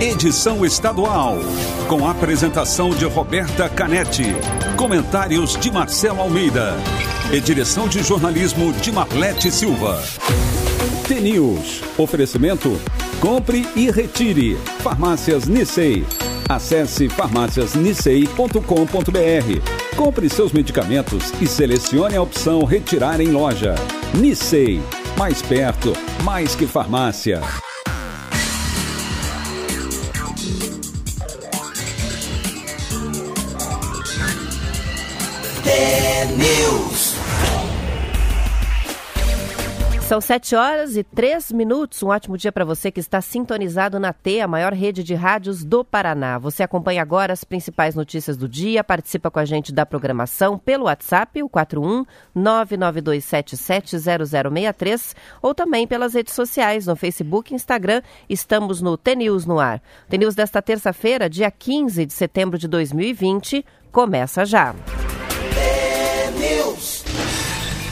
edição estadual. Com apresentação de Roberta Canetti. Comentários de Marcelo Almeida. E direção de jornalismo de Marlete Silva. T-News. Oferecimento. Compre e retire. Farmácias Nissei. Acesse farmáciasnissei.com.br. Compre seus medicamentos e selecione a opção Retirar em loja. Nissei. Mais perto, mais que farmácia. News. São sete horas e três minutos. Um ótimo dia para você que está sintonizado na T, a maior rede de rádios do Paraná. Você acompanha agora as principais notícias do dia, participa com a gente da programação pelo WhatsApp, o 41 992770063, ou também pelas redes sociais, no Facebook e Instagram. Estamos no T-News no ar. T-News desta terça-feira, dia 15 de setembro de 2020, começa já.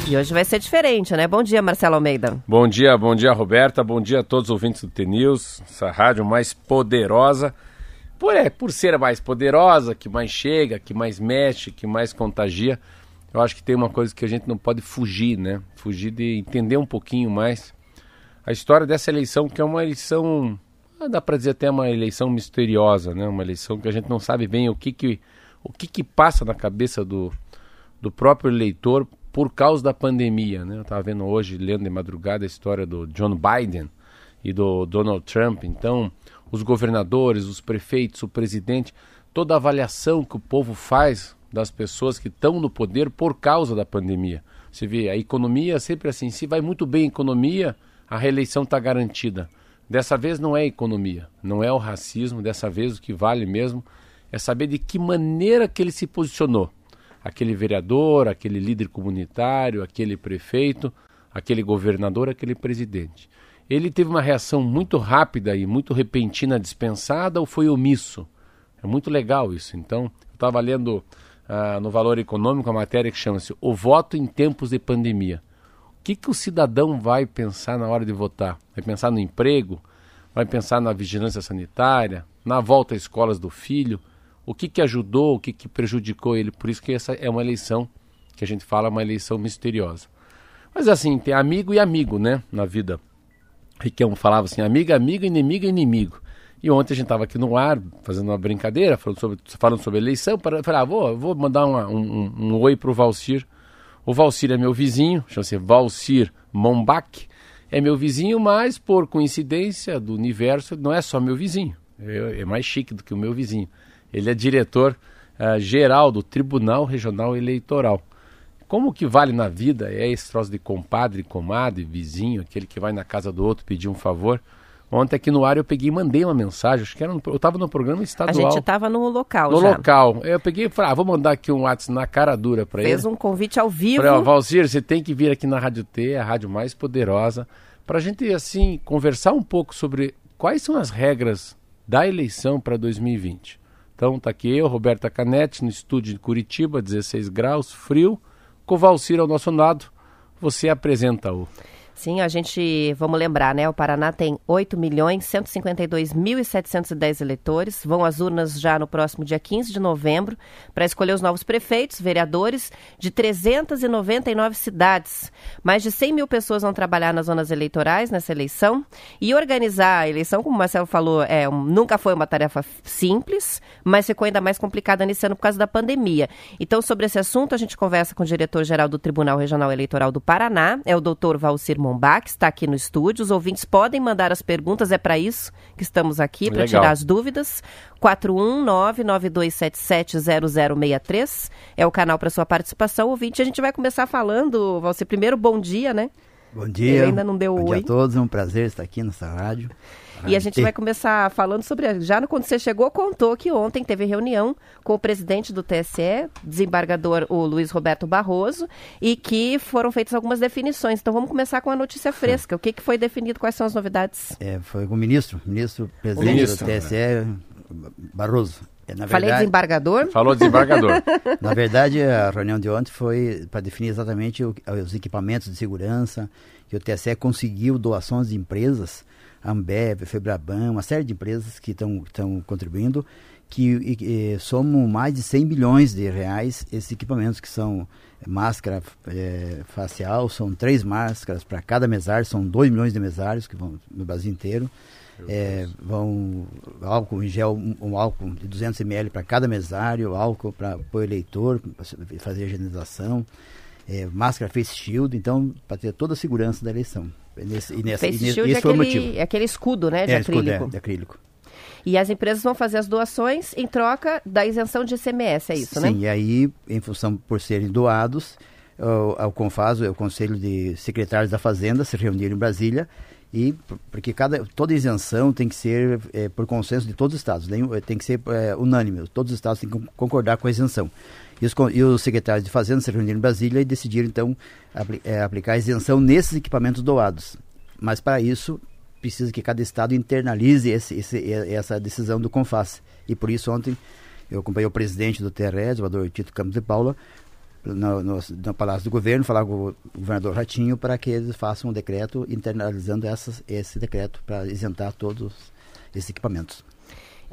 E hoje vai ser diferente, né? Bom dia, Marcelo Almeida. Bom dia, bom dia, Roberta. Bom dia a todos os ouvintes do T-News, essa rádio mais poderosa. Por, é, por ser a mais poderosa, que mais chega, que mais mexe, que mais contagia. Eu acho que tem uma coisa que a gente não pode fugir, né? Fugir de entender um pouquinho mais a história dessa eleição, que é uma eleição, ah, dá para dizer até uma eleição misteriosa, né? Uma eleição que a gente não sabe bem o que que, o que, que passa na cabeça do, do próprio eleitor por causa da pandemia. Né? Eu estava vendo hoje, lendo de madrugada, a história do John Biden e do Donald Trump. Então, os governadores, os prefeitos, o presidente, toda a avaliação que o povo faz das pessoas que estão no poder por causa da pandemia. Você vê, a economia sempre assim, se vai muito bem a economia, a reeleição está garantida. Dessa vez não é a economia, não é o racismo, dessa vez o que vale mesmo é saber de que maneira que ele se posicionou aquele vereador, aquele líder comunitário, aquele prefeito, aquele governador, aquele presidente. Ele teve uma reação muito rápida e muito repentina dispensada ou foi omisso? É muito legal isso. Então, eu estava lendo uh, no Valor Econômico a matéria que chama-se O Voto em Tempos de Pandemia. O que, que o cidadão vai pensar na hora de votar? Vai pensar no emprego? Vai pensar na vigilância sanitária? Na volta às escolas do filho? O que, que ajudou, o que, que prejudicou ele. Por isso que essa é uma eleição que a gente fala, uma eleição misteriosa. Mas assim, tem amigo e amigo, né, na vida. Riquelme falava assim, amiga, amigo, inimigo, inimigo. E ontem a gente estava aqui no ar, fazendo uma brincadeira, falando sobre, falando sobre eleição. Para, falei, ah, vou, vou mandar uma, um, um, oi para o Valcir. O Valcir é meu vizinho, chama-se Valcir Mombach. É meu vizinho, mas por coincidência do universo, não é só meu vizinho. É, é mais chique do que o meu vizinho. Ele é diretor uh, geral do Tribunal Regional Eleitoral. Como que vale na vida é esse troço de compadre, comadre, vizinho, aquele que vai na casa do outro pedir um favor. Ontem aqui no ar eu peguei e mandei uma mensagem, acho que era no, eu estava no programa estadual. A gente estava no local no já. No local. Eu peguei e falei, ah, vou mandar aqui um WhatsApp na cara dura para ele. Fez um convite ao vivo. Falei, ó, Valcir, você tem que vir aqui na Rádio T, a rádio mais poderosa, para a gente, assim, conversar um pouco sobre quais são as regras da eleição para 2020. Então tá aqui eu, Roberta Canete, no estúdio de Curitiba, 16 graus, frio. Com o Valcir ao nosso lado, você apresenta-o. Sim, a gente, vamos lembrar, né? O Paraná tem 8 milhões 152.710 eleitores. Vão às urnas já no próximo dia 15 de novembro para escolher os novos prefeitos, vereadores de 399 cidades. Mais de 100 mil pessoas vão trabalhar nas zonas eleitorais nessa eleição. E organizar a eleição, como o Marcelo falou, é, nunca foi uma tarefa simples, mas ficou ainda mais complicada nesse ano por causa da pandemia. Então, sobre esse assunto, a gente conversa com o diretor-geral do Tribunal Regional Eleitoral do Paraná, é o doutor Valcir Mombach, está aqui no estúdio. Os ouvintes podem mandar as perguntas, é para isso que estamos aqui, para tirar as dúvidas. 419-9277-0063 é o canal para sua participação. Ouvinte, a gente vai começar falando, você primeiro, bom dia, né? Bom dia. Ele ainda não deu bom oi. dia a todos, é um prazer estar aqui nessa rádio. E a gente vai começar falando sobre. Já quando você chegou, contou que ontem teve reunião com o presidente do TSE, desembargador o Luiz Roberto Barroso, e que foram feitas algumas definições. Então vamos começar com a notícia fresca. O que, que foi definido? Quais são as novidades? É, foi com o ministro, ministro presidente ministro, do TSE, né? Barroso. É, na Falei verdade, desembargador? Falou desembargador. na verdade, a reunião de ontem foi para definir exatamente o, os equipamentos de segurança, que o TSE conseguiu doações de empresas Ambev, Febraban, uma série de empresas que estão contribuindo, que e, e, somam mais de 100 bilhões de reais esses equipamentos que são máscara é, facial, são três máscaras para cada mesário, são 2 milhões de mesários que vão no Brasil inteiro. É, vão álcool em gel, um, um álcool de 200 ml para cada mesário, álcool para o eleitor, fazer a higienização, é, máscara face shield, então para ter toda a segurança da eleição. Nesse, e nessa, face e shield esse é, aquele, é aquele escudo, né, de é, acrílico. Escudo, é, de acrílico. E as empresas vão fazer as doações em troca da isenção de ICMS, é isso, Sim, né? Sim, e aí, em função por serem doados, o, o CONFAS, o Conselho de Secretários da Fazenda, se reuniram em Brasília e porque cada toda isenção tem que ser é, por consenso de todos os estados, tem que ser é, unânime, todos os estados têm que concordar com a isenção. E os, e os secretários de Fazenda se reuniram em Brasília e decidiram então apli, é, aplicar a isenção nesses equipamentos doados. Mas para isso precisa que cada estado internalize esse, esse, essa decisão do CONFAS. E por isso ontem eu acompanhei o presidente do TRE, o Dr. Tito Campos de Paula, no, no, no, Palácio do Governo, falar com o governador Ratinho para que eles façam um decreto internalizando essas, esse decreto para isentar todos esses equipamentos.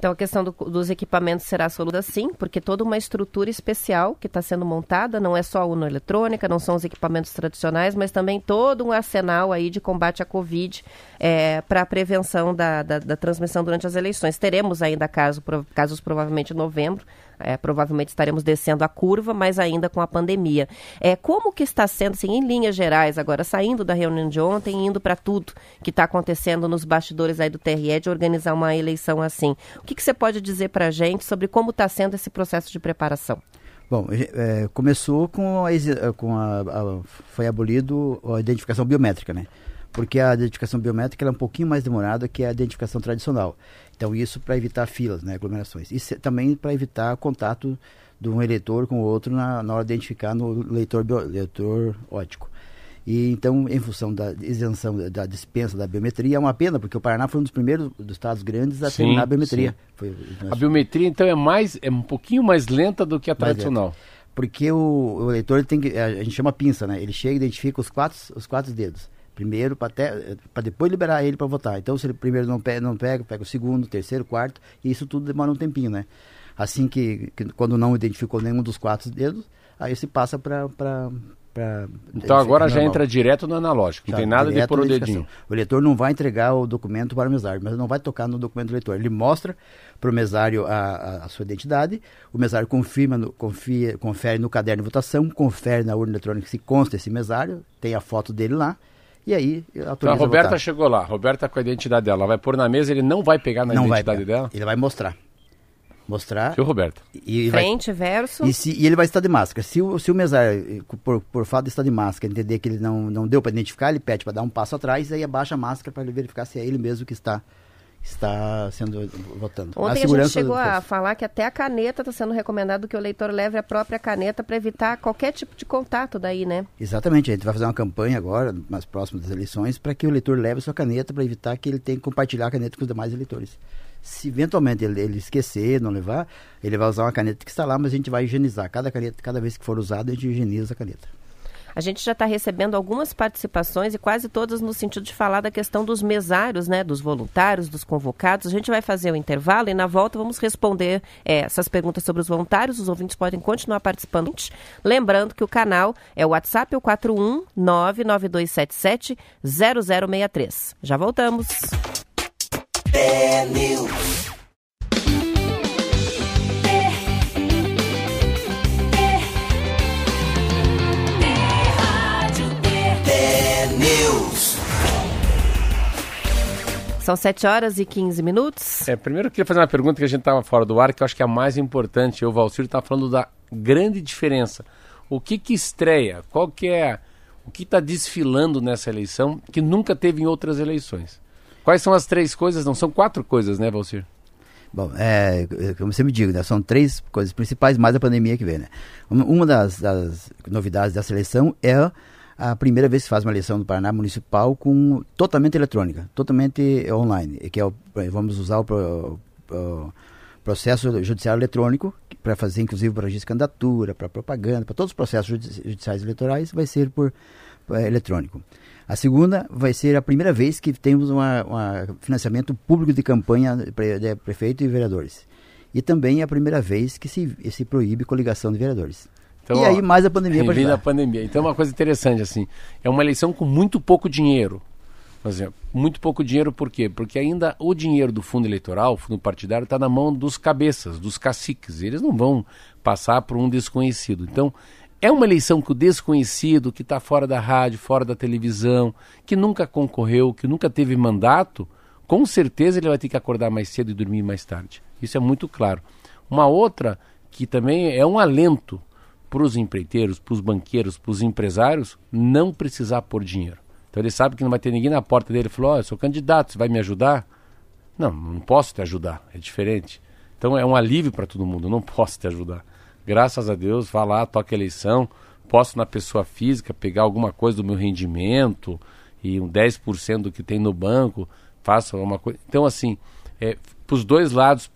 Então, a questão do, dos equipamentos será solucionada sim, porque toda uma estrutura especial que está sendo montada, não é só a urna eletrônica, não são os equipamentos tradicionais, mas também todo um arsenal aí de combate à Covid é, para a prevenção da, da, da, transmissão durante as eleições. Teremos ainda caso, casos provavelmente em novembro, é, provavelmente estaremos descendo a curva, mas ainda com a pandemia. É, como que está sendo, assim, em linhas gerais, agora saindo da reunião de ontem, indo para tudo que está acontecendo nos bastidores aí do TRE de organizar uma eleição assim? O que, que você pode dizer para a gente sobre como está sendo esse processo de preparação? Bom, é, começou com a, com a, a, foi abolido a identificação biométrica, né? Porque a identificação biométrica é um pouquinho mais demorada que a identificação tradicional. Então, isso para evitar filas, né, aglomerações. E também para evitar contato de um eleitor com o outro na, na hora de identificar no leitor, bio, leitor ótico. E então, em função da isenção da dispensa da biometria, é uma pena, porque o Paraná foi um dos primeiros dos estados grandes a sim, terminar a biometria. Foi, a biometria, então, é mais é um pouquinho mais lenta do que a tradicional. Porque o, o eleitor tem que. A gente chama pinça, né? Ele chega e identifica os quatro, os quatro dedos primeiro para depois liberar ele para votar. Então, se ele primeiro não pega, não pega, pega o segundo, terceiro, quarto, e isso tudo demora um tempinho, né? Assim que, que quando não identificou nenhum dos quatro dedos, aí se passa para Pra, então agora já entra direto no analógico, não tem nada de pôr o dedinho. O eleitor não vai entregar o documento para o mesário, mas não vai tocar no documento do eleitor. Ele mostra para o mesário a, a, a, sua identidade, o mesário confirma, no, confia, confere no caderno de votação, confere na urna eletrônica se consta esse mesário, tem a foto dele lá, e aí, então a Roberta chegou lá, Roberta com a identidade dela, ela vai pôr na mesa, ele não vai pegar na não identidade dela? Ele vai mostrar. Mostrar. o Roberta. E Frente, vai, verso. E, se, e, ele vai estar de máscara. Se o, se o mesário, por, por fato de estar de máscara, entender que ele não, não deu para identificar, ele pede para dar um passo atrás, aí abaixa a máscara para ele verificar se é ele mesmo que está está sendo votando. Ontem a, a gente chegou a falar que até a caneta está sendo recomendado que o eleitor leve a própria caneta para evitar qualquer tipo de contato daí, né? Exatamente. A gente vai fazer uma campanha agora, mais próximo das eleições, para que o eleitor leve a sua caneta para evitar que ele tenha que compartilhar a caneta com os demais eleitores. Se eventualmente ele, ele, esquecer, não levar, ele vai usar uma caneta que está lá, mas a gente vai higienizar. Cada caneta, cada vez que for usada, a gente higieniza a caneta. A gente já está recebendo algumas participações e quase todas no sentido de falar da questão dos mesários, né, dos voluntários, dos convocados. A gente vai fazer o intervalo e na volta vamos responder é, essas perguntas sobre os voluntários. Os ouvintes podem continuar participando. Lembrando que o canal é o WhatsApp, o 41 99277 0063. Já voltamos. São 7 horas e 15 minutos. É, primeiro eu queria fazer uma pergunta que a gente estava fora do ar, que eu acho que é a mais importante. O Valcir está falando da grande diferença. O que que estreia? Qual que é... O que está desfilando nessa eleição que nunca teve em outras eleições? Quais são as três coisas? Não, são quatro coisas, né, Valcir? Bom, é, como você me diga, né, são três coisas principais, mais a pandemia que vem, né? Uma das, das novidades dessa eleição é a primeira vez que se faz uma eleição do Paraná municipal com totalmente eletrônica, totalmente online, que é o, vamos usar o, o, processo judiciário eletrônico para fazer, inclusive, para registro de candidatura, para propaganda, para todos os processos judiciais eleitorais, vai ser por, é, eletrônico. A segunda vai ser a primeira vez que temos um financiamento público de campanha de prefeito e vereadores. E também é a primeira vez que se, se proíbe coligação de vereadores. Então, e ó, aí mais a pandemia para ajudar. a pandemia. Então é uma coisa interessante assim, é uma eleição com muito pouco dinheiro. Por exemplo, muito pouco dinheiro por quê? Porque ainda o dinheiro do fundo eleitoral, o fundo partidário, está na mão dos cabeças, dos caciques. Eles não vão passar por um desconhecido. Então, é uma eleição que o desconhecido, que está fora da rádio, fora da televisão, que nunca concorreu, que nunca teve mandato, com certeza ele vai ter que acordar mais cedo e dormir mais tarde. Isso é muito claro. Uma outra que também é um alento para os empreiteiros, para os banqueiros, para os empresários, não precisar pôr dinheiro. Então ele sabe que não vai ter ninguém na porta dele e falou: oh, eu sou candidato, você vai me ajudar? Não, não posso te ajudar, é diferente. Então é um alívio para todo mundo, não posso te ajudar. Graças a Deus, vá lá, toque a eleição, posso na pessoa física pegar alguma coisa do meu rendimento e um 10% do que tem no banco, faça alguma coisa. Então, assim, é, para os dois lados,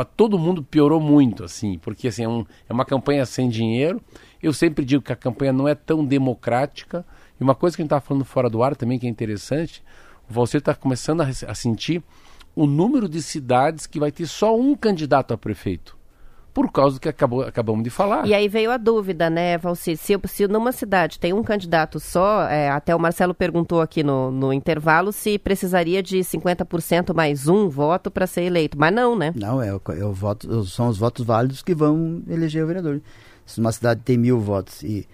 para todo mundo piorou muito, assim, porque assim, é, um, é uma campanha sem dinheiro. Eu sempre digo que a campanha não é tão democrática e uma coisa que a gente estava falando fora do ar também, que é interessante, você está começando a, a sentir o número de cidades que vai ter só um candidato a prefeito por causa do que acabou, acabamos de falar. E aí veio a dúvida, né, Valcir? Se, se numa cidade tem um candidato só, é, até o Marcelo perguntou aqui no, no intervalo se precisaria de 50% mais um voto para ser eleito. Mas não, né? Não, é, é o voto, são os votos válidos que vão eleger o vereador. Se uma cidade tem mil votos e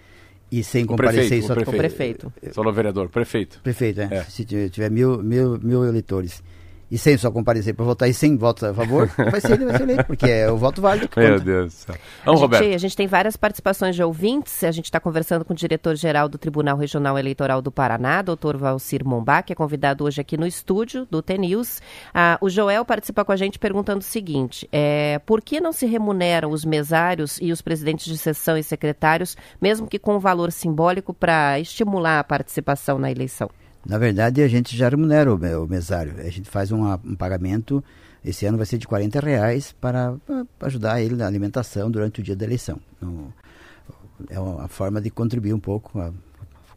e sem comparecer prefeito, só o prefeito. prefeito. Só no vereador, prefeito. Prefeito, é. é. Se tiver mil, mil, mil eleitores e sem só comparecer para votar e sem votos a favor, vai ser, vai ser eleito, porque é o voto válido que Meu. Deus do céu. Vamos, a, Roberto. Gente, a gente tem várias participações de ouvintes. A gente está conversando com o diretor-geral do Tribunal Regional Eleitoral do Paraná, doutor Valcir Mombá, que é convidado hoje aqui no estúdio do TNews. Ah, o Joel participa com a gente perguntando o seguinte: é, por que não se remuneram os mesários e os presidentes de sessão e secretários, mesmo que com um valor simbólico, para estimular a participação na eleição? Na verdade, a gente já remunera o, o mesário. A gente faz um pagamento, esse ano vai ser de 40 reais para, para ajudar ele na alimentação durante o dia da eleição. No, é uma forma de contribuir um pouco a,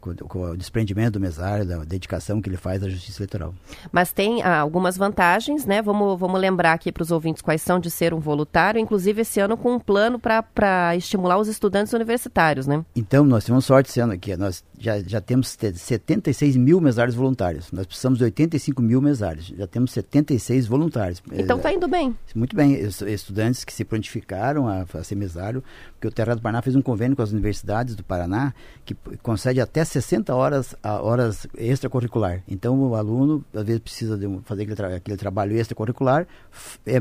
com o desprendimento do mesário, da dedicação que ele faz à justiça eleitoral. Mas tem ah, algumas vantagens, né? Vamos, vamos lembrar aqui para os ouvintes quais são de ser um voluntário, inclusive esse ano com um plano para estimular os estudantes universitários, né? Então, nós temos sorte esse ano aqui. Nós já, já temos 76 mil mesários voluntários. Nós precisamos de 85 mil mesários. Já temos 76 voluntários. Então está indo bem. Muito bem. Estudantes que se prontificaram a, a ser mesário, porque o Terra do Paraná fez um convênio com as universidades do Paraná que concede até 60 horas, horas extracurricular. Então o aluno, às vezes, precisa de fazer aquele, tra aquele trabalho extracurricular, é,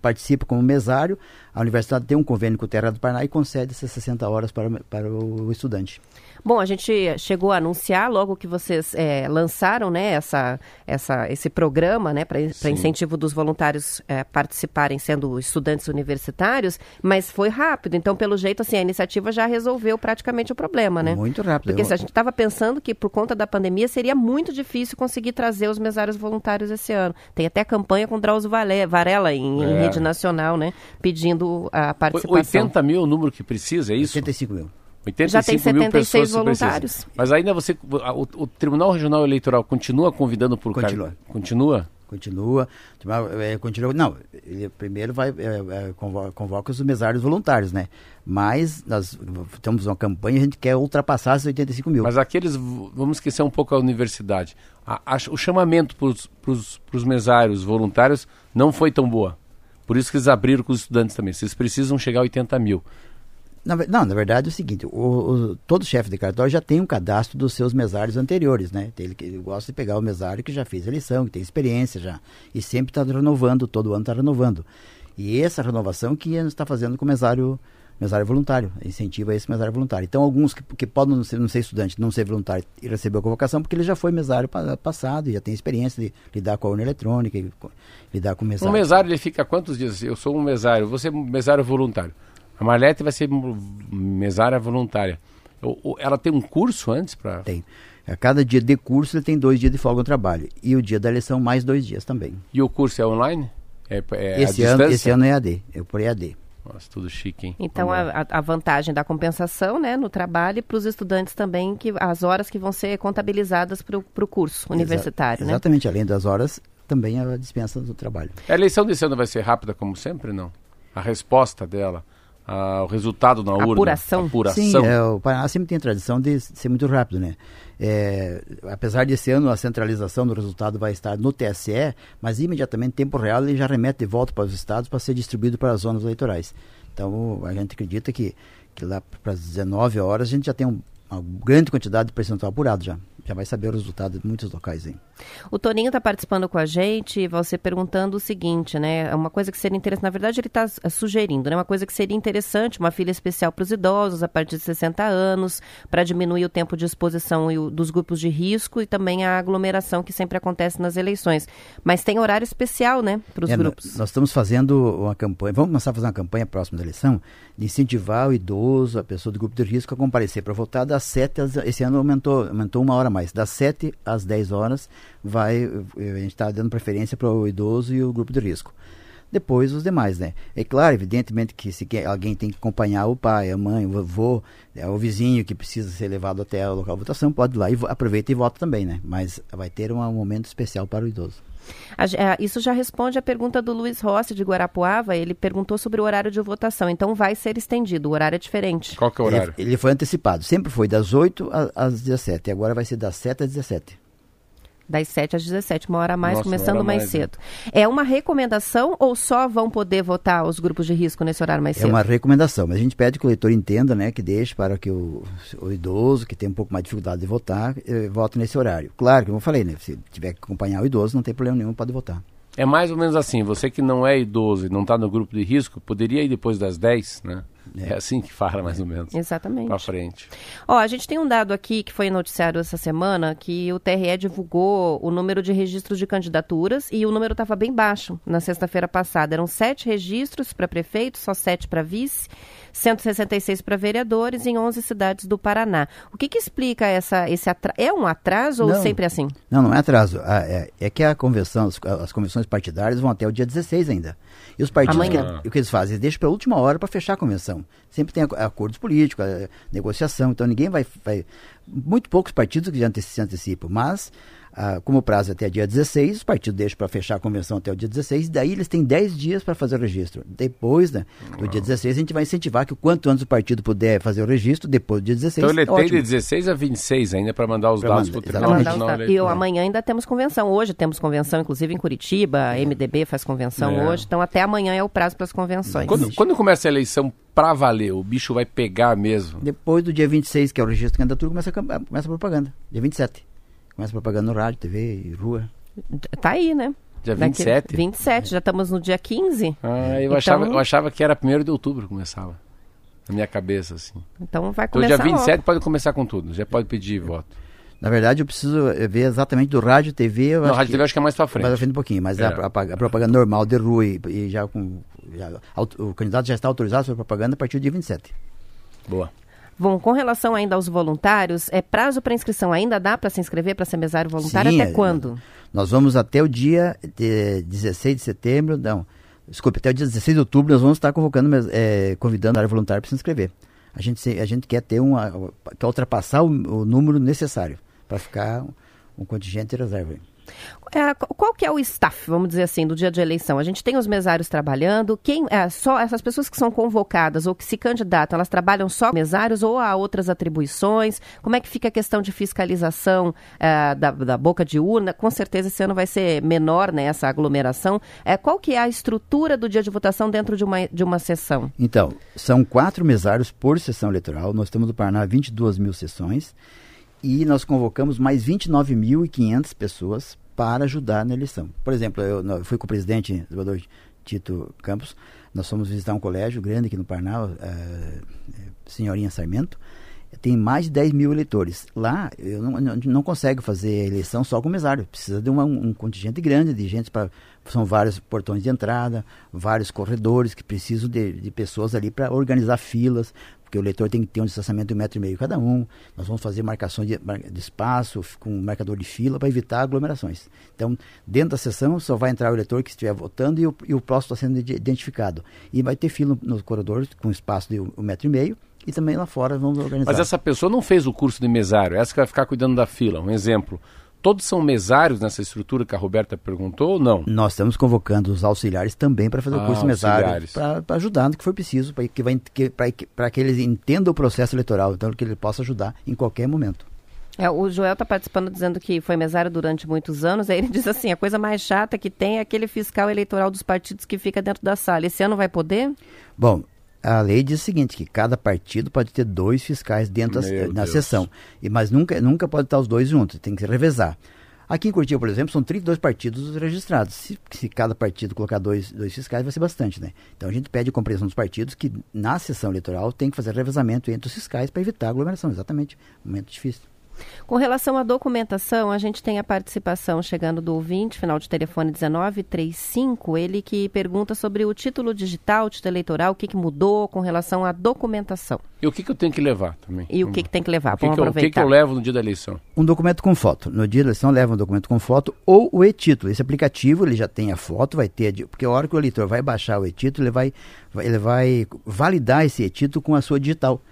participa como mesário, a universidade tem um convênio com o Terra do Paraná e concede essas 60 horas para, para o estudante. Bom, a gente chegou a anunciar logo que vocês é, lançaram né, essa, essa, esse programa né, para incentivo dos voluntários é, participarem sendo estudantes universitários, mas foi rápido. Então, pelo jeito, assim, a iniciativa já resolveu praticamente o problema, né? Muito rápido. Porque a gente estava pensando que por conta da pandemia seria muito difícil conseguir trazer os mesários voluntários esse ano. Tem até campanha com Drauzio Varela em, é. em rede nacional, né? Pedindo a participação. 80 mil é o número que precisa, é isso? 85 mil. 85 Já tem 76 voluntários. Mas ainda você, o, o, Tribunal Regional Eleitoral continua convidando por Continua. Car... Continua? Continua. É, continua. Não, ele primeiro vai é, é, convoca, convoca, os mesários voluntários, né? Mas nós temos uma campanha a gente quer ultrapassar esses 85 mil. Mas aqueles, vamos esquecer um pouco a universidade. A, a, o chamamento para os mesários voluntários não foi tão boa. Por isso que eles abriram com os estudantes também. Vocês precisam chegar a 80 mil. Na, não, na verdade é o seguinte, o, o, todo chefe de cartório já tem um cadastro dos seus mesários anteriores, né? Ele, ele gosta de pegar o mesário que já fez eleição, que tem experiência já, e sempre está renovando, todo ano está renovando. E essa renovação que está fazendo com o mesário, mesário voluntário, incentiva esse mesário voluntário. Então, alguns que, que podem não ser, não ser estudante, não ser voluntário e receber a convocação, porque ele já foi mesário passado e já tem experiência de lidar com a urna eletrônica, lidar com o mesário. Um mesário ele fica quantos dias? Eu sou um mesário, você é um mesário voluntário. A Marlete vai ser mesária voluntária. Ela tem um curso antes para. Tem. A cada dia de curso ele tem dois dias de folga no trabalho. E o dia da eleição, mais dois dias também. E o curso é online? É, é esse, ano, esse ano é AD, é por EAD. Nossa, tudo chique, hein? Então, a, a, vantagem da compensação né, no trabalho e para os estudantes também, que as horas que vão ser contabilizadas para o curso universitário, Exa né? Exatamente, além das horas, também a dispensa do trabalho. A eleição desse ano vai ser rápida, como sempre, não? A resposta dela, a, o resultado na urna. Apuração. Apuração. Sim, é, o Paraná sempre tem a tradição de ser muito rápido, né? É, apesar de esse ano a centralização do resultado vai estar no TSE, mas imediatamente, em tempo real, ele já remete de volta para os estados para ser distribuído para as zonas eleitorais. Então, a gente acredita que, que lá para as 19 horas a gente já tem um, uma grande quantidade de percentual apurado já já vai saber o resultado de muitos locais. Hein? O Toninho está participando com a gente, você perguntando o seguinte, né? É uma coisa que seria interessante, na verdade ele está eh, sugerindo, né? Uma coisa que seria interessante, uma filha especial para os idosos a partir de 60 anos, para diminuir o tempo de exposição dos grupos de risco e também a aglomeração que sempre acontece nas eleições. Mas tem horário especial, né, para os é, grupos. Nós estamos fazendo uma campanha, vamos começar a fazer uma campanha próxima da eleição de incentivar o idoso, a pessoa do grupo de risco a comparecer para votar das 7 às, esse ano aumentou, aumentou uma hora mais mais. Das 7 às 10 horas, vai, a gente está dando preferência para o idoso e o grupo de risco. Depois os demais, né? É claro, evidentemente que se alguém tem que acompanhar o pai, a mãe, o avô, é, o vizinho que precisa ser levado até o local de votação, pode ir lá e aproveita e vota também, né? Mas vai ter um momento especial para o idoso. Isso já responde a pergunta do Luiz Rossi de Guarapuava. Ele perguntou sobre o horário de votação. Então vai ser estendido. O horário é diferente. Qual que é o horário? Ele, ele foi antecipado. Sempre foi das 8 às 17. Agora vai ser das 7 às 17 das 7 às 17, uma hora a mais, Nossa, começando mais, mais, cedo. É. é uma recomendação ou só vão poder votar os grupos de risco nesse horário mais cedo? É uma recomendação, mas a gente pede que o eleitor entenda, né, que deixe para que o, o idoso, que tem um pouco mais de dificuldade de votar, eh, vote nesse horário. Claro, como eu falei, né, se tiver que acompanhar o idoso, não tem problema nenhum, pode votar. É mais ou menos assim, você que não é idoso e não está no grupo de risco, poderia ir depois das 10, né? É assim que fala, mais ou menos. Exatamente. Para frente. Ó, a gente tem um dado aqui que foi noticiado essa semana que o TRE divulgou o número de registros de candidaturas e o número estava bem baixo na sexta-feira passada. Eram sete registros para prefeito, só sete para vice, 166 para vereadores em 11 cidades do Paraná. O que, que explica essa, esse atraso? É um atraso não, ou sempre é assim? Não, não é atraso. É, é que a convenção, as, as convenções partidárias vão até o dia 16 ainda. E os partidos, que, o que eles fazem? Eles deixam para a última hora para fechar a convenção. Sempre tem acordos políticos, negociação, então ninguém vai, vai. Muito poucos partidos que já se antecipam, mas ah, como o prazo é até dia 16, os partidos deixam para fechar a convenção até o dia 16, daí eles têm 10 dias para fazer o registro. Depois né, do dia 16, a gente vai incentivar que o quanto antes o partido puder fazer o registro, depois do dia 16. Então ele é tem de 16 a 26 ainda para mandar os pra dados para o Tribunal E amanhã ainda temos convenção. Hoje temos convenção, inclusive em Curitiba, a MDB faz convenção é. hoje, então até amanhã é o prazo para as convenções. Quando, quando começa a eleição para valer, o bicho vai pegar mesmo? Depois do dia 26, que é o registro de candidatura, começa a, começa a propaganda. Dia 27. Começa propaganda no rádio, TV, rua. Tá aí, né? Dia 27? Daqui, 27, já estamos no dia 15. Ah, eu, então... achava, eu achava que era 1 de outubro que começava. Na minha cabeça, assim. Então vai começar. Então dia 27 logo. pode começar com tudo, já pode pedir voto. Na verdade, eu preciso ver exatamente do rádio, TV. Eu Não, rádio que, TV acho que é mais para frente. Mais pra frente um pouquinho, mas é. a, a, a, propaganda normal de rua e, e já com. Já, o candidato já está autorizado para propaganda a partir do dia 27. Boa. Bom, com relação ainda aos voluntários, é prazo para inscrição ainda dá para se inscrever para ser mesário voluntário Sim, até quando? Nós vamos até o dia de 16 de setembro, não, desculpe, até o dia 16 de outubro nós vamos estar convocando, é, convidando a área voluntária para se inscrever. A gente, a gente quer ter uma, quer ultrapassar o, o número necessário para ficar um contingente de reserva. É, qual que é o staff, vamos dizer assim, do dia de eleição? A gente tem os mesários trabalhando, quem é, só essas pessoas que são convocadas ou que se candidatam, elas trabalham só mesários ou há outras atribuições? Como é que fica a questão de fiscalização é, da, da, boca de urna? Com certeza esse ano vai ser menor né, essa aglomeração. É, qual que é a estrutura do dia de votação dentro de uma, de uma sessão? Então, são quatro mesários por sessão eleitoral. Nós temos no Paraná 22 mil sessões e nós convocamos mais 29.500 pessoas para ajudar na eleição. Por exemplo, eu, fui com o presidente, o Tito Campos, nós fomos visitar um colégio grande aqui no Parnal, uh, Senhorinha Sarmento, tem mais de 10 mil eleitores. Lá, eu não, não, não consegue fazer eleição só com mesário. Precisa de uma, um contingente grande de gente para. São vários portões de entrada, vários corredores que precisam de, de pessoas ali para organizar filas, porque o eleitor tem que ter um distanciamento de um metro e meio cada um. Nós vamos fazer marcações de, de espaço com marcador de fila para evitar aglomerações. Então, dentro da sessão só vai entrar o eleitor que estiver votando e o, e o próximo está sendo identificado. E vai ter fila no, corredor com espaço de um metro e meio e também lá fora vamos organizar. Mas essa pessoa não fez o curso de mesário, essa que vai ficar cuidando da fila. Um exemplo. Todos são mesários nessa estrutura que a Roberta perguntou ou não? Nós estamos convocando os auxiliares também para fazer ah, o curso de mesário, para ajudar no que for preciso, para que, que, que, que eles entendam o processo eleitoral, então que ele possa ajudar em qualquer momento. É, o Joel está participando dizendo que foi mesário durante muitos anos. Aí ele diz assim: a coisa mais chata que tem é aquele fiscal eleitoral dos partidos que fica dentro da sala. Esse ano vai poder? Bom, a lei diz o seguinte, que cada partido pode ter dois fiscais dentro da sessão, e, mas nunca, nunca pode estar os dois juntos, tem que revezar. Aqui em Curitiba, por exemplo, são 32 partidos registrados. Se, se, cada partido colocar dois, dois fiscais, vai ser bastante, né? Então a gente pede a compreensão dos partidos que na sessão eleitoral tem que fazer revezamento entre os fiscais para evitar aglomeração. Exatamente. Momento difícil. Com relação à documentação, a gente tem a participação chegando do ouvinte, final de telefone 1935, ele que pergunta sobre o título digital, o título eleitoral, o que, que mudou com relação à documentação. E o que, que eu tenho que levar também? E o que, que tem que levar? O que, que, eu, o que, que eu levo no dia da eleição? Um documento com foto. No dia da eleição leva um documento com foto ou o e-título. Esse aplicativo ele já tem a foto, vai ter, porque a hora que o eleitor vai baixar o e-título, ele vai, ele vai validar esse e-título com a sua digital.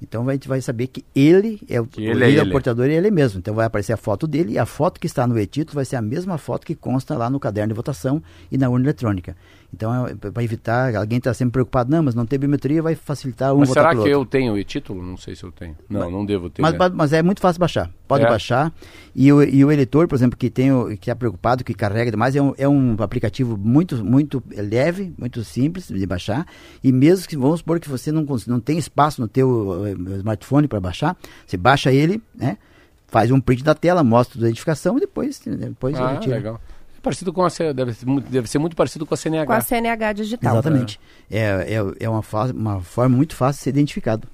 Então a gente vai saber que ele é o, ele, é, ele é o portador e ele mesmo. Então vai aparecer a foto dele e a foto que está no e-título vai ser a mesma foto que consta lá no caderno de votação e na urna eletrônica. Então, é, para evitar, alguém está sempre preocupado, não, mas não ter biometria vai facilitar um Mas será que eu tenho e-título? Não sei se eu tenho. Não, mas, não devo ter. Mas, né? mas, é muito fácil baixar. Pode é. baixar. E o, e o eleitor, por exemplo, que tem que é preocupado, que carrega demais, é um, é um aplicativo muito, muito leve, muito simples de baixar. E mesmo que, vamos supor que você não, não tem espaço no teu eh, smartphone para baixar, você baixa ele, né? Faz um print da tela, mostra a identificação e depois, depois ah, retira. legal parecido com a deve, deve ser muito parecido com a CNH. Com a CNH digital. Exatamente. É, é, é uma, uma forma muito fácil de ser identificado.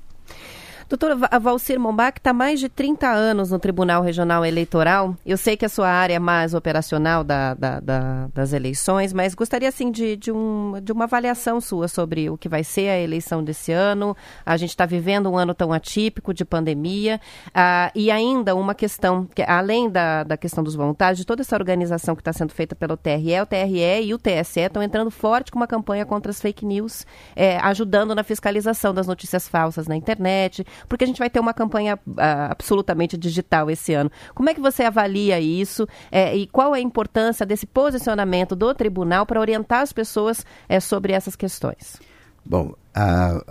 Doutora Valcir Mombach está mais de 30 anos no Tribunal Regional Eleitoral. Eu sei que a sua área é mais operacional da, da, da, das eleições, mas gostaria assim de, de, um, de uma avaliação sua sobre o que vai ser a eleição desse ano. A gente está vivendo um ano tão atípico de pandemia uh, e ainda uma questão, que além da, da questão dos voluntários, de toda essa organização que está sendo feita pelo TRE, o TRE e o TSE estão entrando forte com uma campanha contra as fake news, é, ajudando na fiscalização das notícias falsas na internet, porque a gente vai ter uma campanha uh, absolutamente digital esse ano. Como é que você avalia isso é, e qual é a importância desse posicionamento do tribunal para orientar as pessoas é, sobre essas questões? Bom, a,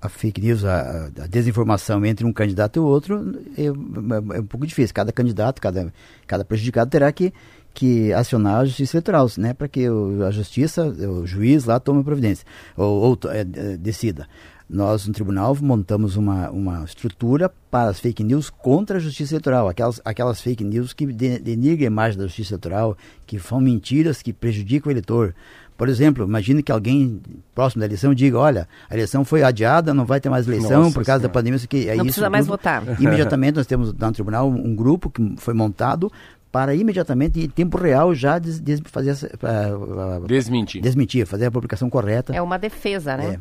a fake news, a, a, desinformação entre um candidato e outro é, é, é, um pouco difícil. Cada candidato, cada, cada prejudicado terá que, que acionar a justiça eleitoral, né, para que o, a justiça, o juiz lá tome providência ou, ou é, decida. Nós, no tribunal, montamos uma, uma estrutura para as fake news contra a justiça eleitoral, aquelas, aquelas fake news que denigram a imagem da justiça eleitoral, que são mentiras que prejudicam o eleitor. Por exemplo, imagine que alguém próximo da eleição diga, olha, a eleição foi adiada, não vai ter mais eleição Nossa por causa senhora. da pandemia. Isso que, é não isso precisa mais votar. Imediatamente nós temos no tribunal um grupo que foi montado para imediatamente, em tempo real, já des, des, fazer uh, uh, desmentir. desmentir, fazer a publicação correta. É uma defesa, né? É.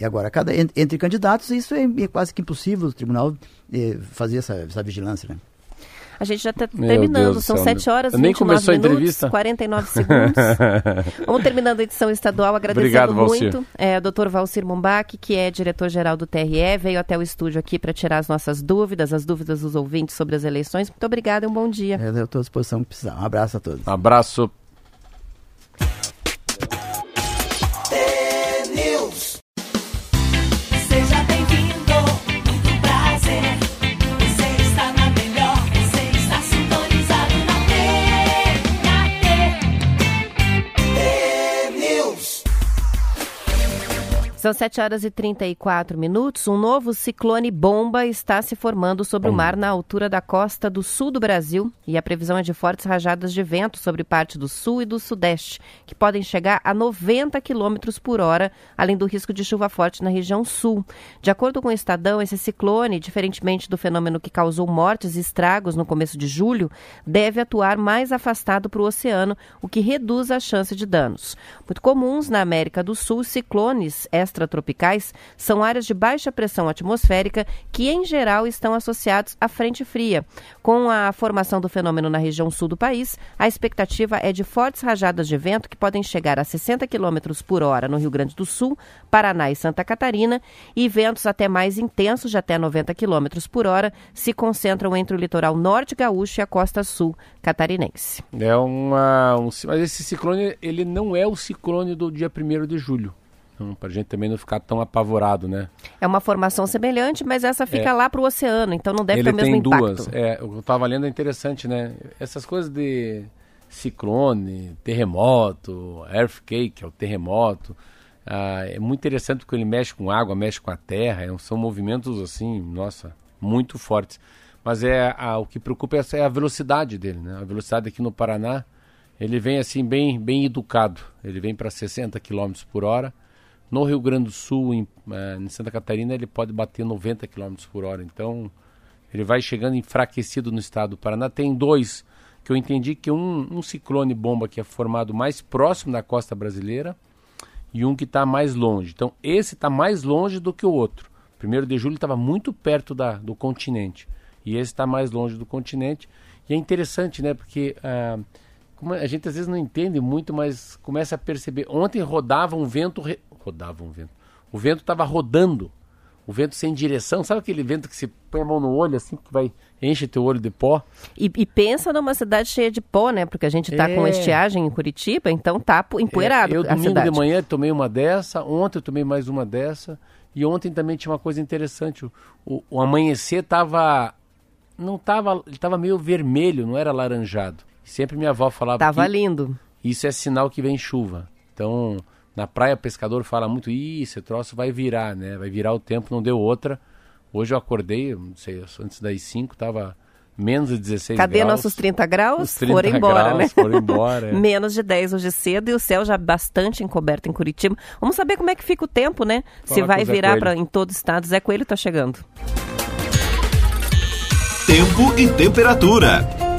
E agora, cada, entre candidatos, isso é, é quase que impossível o tribunal eh, fazer essa, essa vigilância, né? A gente já está terminando, são 7 horas e 29 nem minutos, 49 segundos. Vamos terminando a edição estadual, agradecendo Obrigado, muito é, o doutor Valcir Mombach, que é diretor-geral do TRE, veio até o estúdio aqui para tirar as nossas dúvidas, as dúvidas dos ouvintes sobre as eleições. Muito obrigada e um bom dia. Eu estou à disposição que precisar. Um abraço a todos. Um abraço. São 7 horas e 34 minutos. Um novo ciclone bomba está se formando sobre o mar na altura da costa do sul do Brasil e a previsão é de fortes rajadas de vento sobre parte do sul e do sudeste, que podem chegar a 90 km por hora, além do risco de chuva forte na região sul. De acordo com o Estadão, esse ciclone, diferentemente do fenômeno que causou mortes e estragos no começo de julho, deve atuar mais afastado para o oceano, o que reduz a chance de danos. Muito comuns na América do Sul, ciclones, extratropicais são áreas de baixa pressão atmosférica que, em geral, estão associados à frente fria. Com a formação do fenômeno na região sul do país, a expectativa é de fortes rajadas de vento que podem chegar a 60 km por hora no Rio Grande do Sul, Paraná e Santa Catarina, e ventos até mais intensos, de até 90 km por hora, se concentram entre o litoral norte gaúcho e a costa sul catarinense. É uma. Um, mas esse ciclone, ele não é o ciclone do dia 1 de julho. Então, para a gente também não ficar tão apavorado, né? É uma formação semelhante, mas essa fica é. lá para o oceano, então não deve Ele ter o mesmo tem impacto. duas. É, o que eu estava lendo é interessante, né? Essas coisas de ciclone, terremoto, earthquake, que é o terremoto. Ah, é muito interessante porque ele mexe com água, mexe com a terra. É são movimentos assim, nossa, muito fortes. Mas é a, o que preocupa é, é a velocidade dele, né? A velocidade aqui no Paraná, ele vem assim bem, bem educado. Ele vem para 60 km por hora. No Rio Grande do Sul, em, eh, em Santa Catarina, ele pode bater 90 km por hora. Então, ele vai chegando enfraquecido no estado do Paraná. Tem dois que eu entendi que um, um ciclone bomba que é formado mais próximo da costa brasileira e um que está mais longe. Então, esse está mais longe do que o outro. Primeiro de julho estava muito perto da, do continente e esse está mais longe do continente. E é interessante, né? Porque ah, a gente às vezes não entende muito, mas começa a perceber. Ontem rodava um vento. Re... Rodava um vento. O vento estava rodando. O vento sem direção. Sabe aquele vento que se põe a mão no olho assim, que vai enche teu olho de pó? E, e pensa numa cidade cheia de pó, né? Porque a gente está é... com estiagem em Curitiba, então tá empoeirado é, eu, domingo cidade. de manhã tomei uma dessa, ontem eu tomei mais uma dessa. E ontem também tinha uma coisa interessante. O, o, o amanhecer estava não tava, ele tava meio vermelho, não era laranjado. Sempre minha avó falava Tava lindo. Isso é sinal que vem chuva. Então, na praia, o pescador fala muito, Ih, esse troço vai virar, né? Vai virar o tempo, não deu outra. Hoje eu acordei, não sei, antes das 5, tava menos de 16 Cadê graus. nossos 30 graus? Os 30 foram embora, graus, né? Foram embora. é. Menos de 10 hoje cedo e o céu já bastante encoberto em Curitiba. Vamos saber como é que fica o tempo, né? Se Fala com vai virar pra, em todo o estado. Zé Coelho tá chegando. Tempo e temperatura.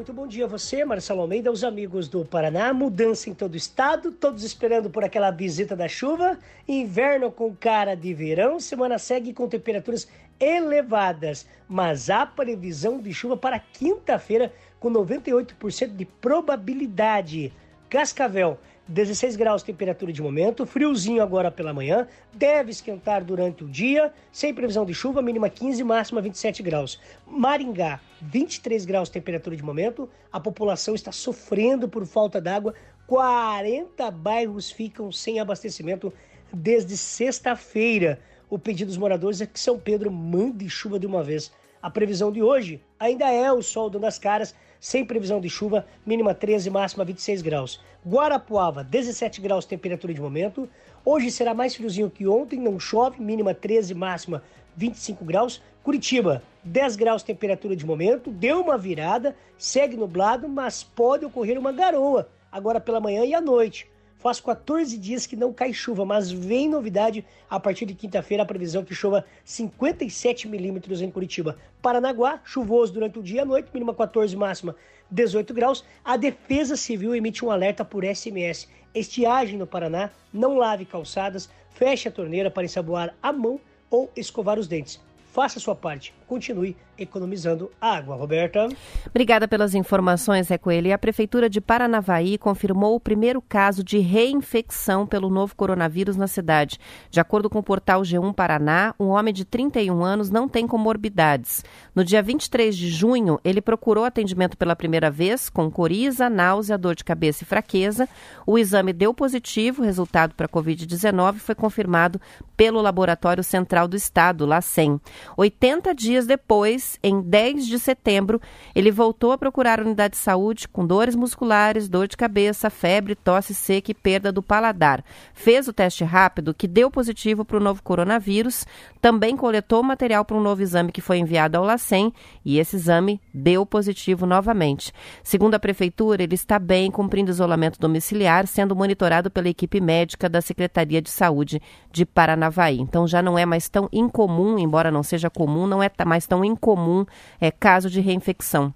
Muito bom dia a você, Marcelo Almeida, os amigos do Paraná. Mudança em todo o estado, todos esperando por aquela visita da chuva. Inverno com cara de verão, semana segue com temperaturas elevadas, mas há previsão de chuva para quinta-feira com 98% de probabilidade. Cascavel, 16 graus temperatura de momento, friozinho agora pela manhã, deve esquentar durante o dia, sem previsão de chuva, mínima 15, máxima 27 graus. Maringá, 23 graus temperatura de momento, a população está sofrendo por falta d'água, 40 bairros ficam sem abastecimento desde sexta-feira. O pedido dos moradores é que São Pedro mande chuva de uma vez. A previsão de hoje ainda é o sol dando as caras, sem previsão de chuva, mínima 13, máxima 26 graus. Guarapuava, 17 graus temperatura de momento. Hoje será mais friozinho que ontem, não chove, mínima 13, máxima 25 graus. Curitiba, 10 graus temperatura de momento, deu uma virada, segue nublado, mas pode ocorrer uma garoa agora pela manhã e à noite. Faz 14 dias que não cai chuva, mas vem novidade a partir de quinta-feira. A previsão é que chova 57 milímetros em Curitiba. Paranaguá, chuvoso durante o dia e a noite, mínima 14, máxima 18 graus. A Defesa Civil emite um alerta por SMS. Estiagem no Paraná, não lave calçadas, feche a torneira para ensaboar a mão ou escovar os dentes. Faça a sua parte, continue economizando água. Roberta. Obrigada pelas informações, Zé Coelho. E a Prefeitura de Paranavaí confirmou o primeiro caso de reinfecção pelo novo coronavírus na cidade. De acordo com o portal G1 Paraná, um homem de 31 anos não tem comorbidades. No dia 23 de junho, ele procurou atendimento pela primeira vez com coriza, náusea, dor de cabeça e fraqueza. O exame deu positivo, o resultado para a Covid-19 foi confirmado pelo Laboratório Central do Estado, LACEN. 80 dias depois, em 10 de setembro, ele voltou a procurar a unidade de saúde com dores musculares, dor de cabeça, febre, tosse seca e perda do paladar. Fez o teste rápido que deu positivo para o novo coronavírus, também coletou material para um novo exame que foi enviado ao LACEN e esse exame deu positivo novamente. Segundo a prefeitura, ele está bem, cumprindo isolamento domiciliar, sendo monitorado pela equipe médica da Secretaria de Saúde de Paranavaí. Então já não é mais tão incomum, embora não seja comum, não é mais tão incomum é, caso de reinfecção.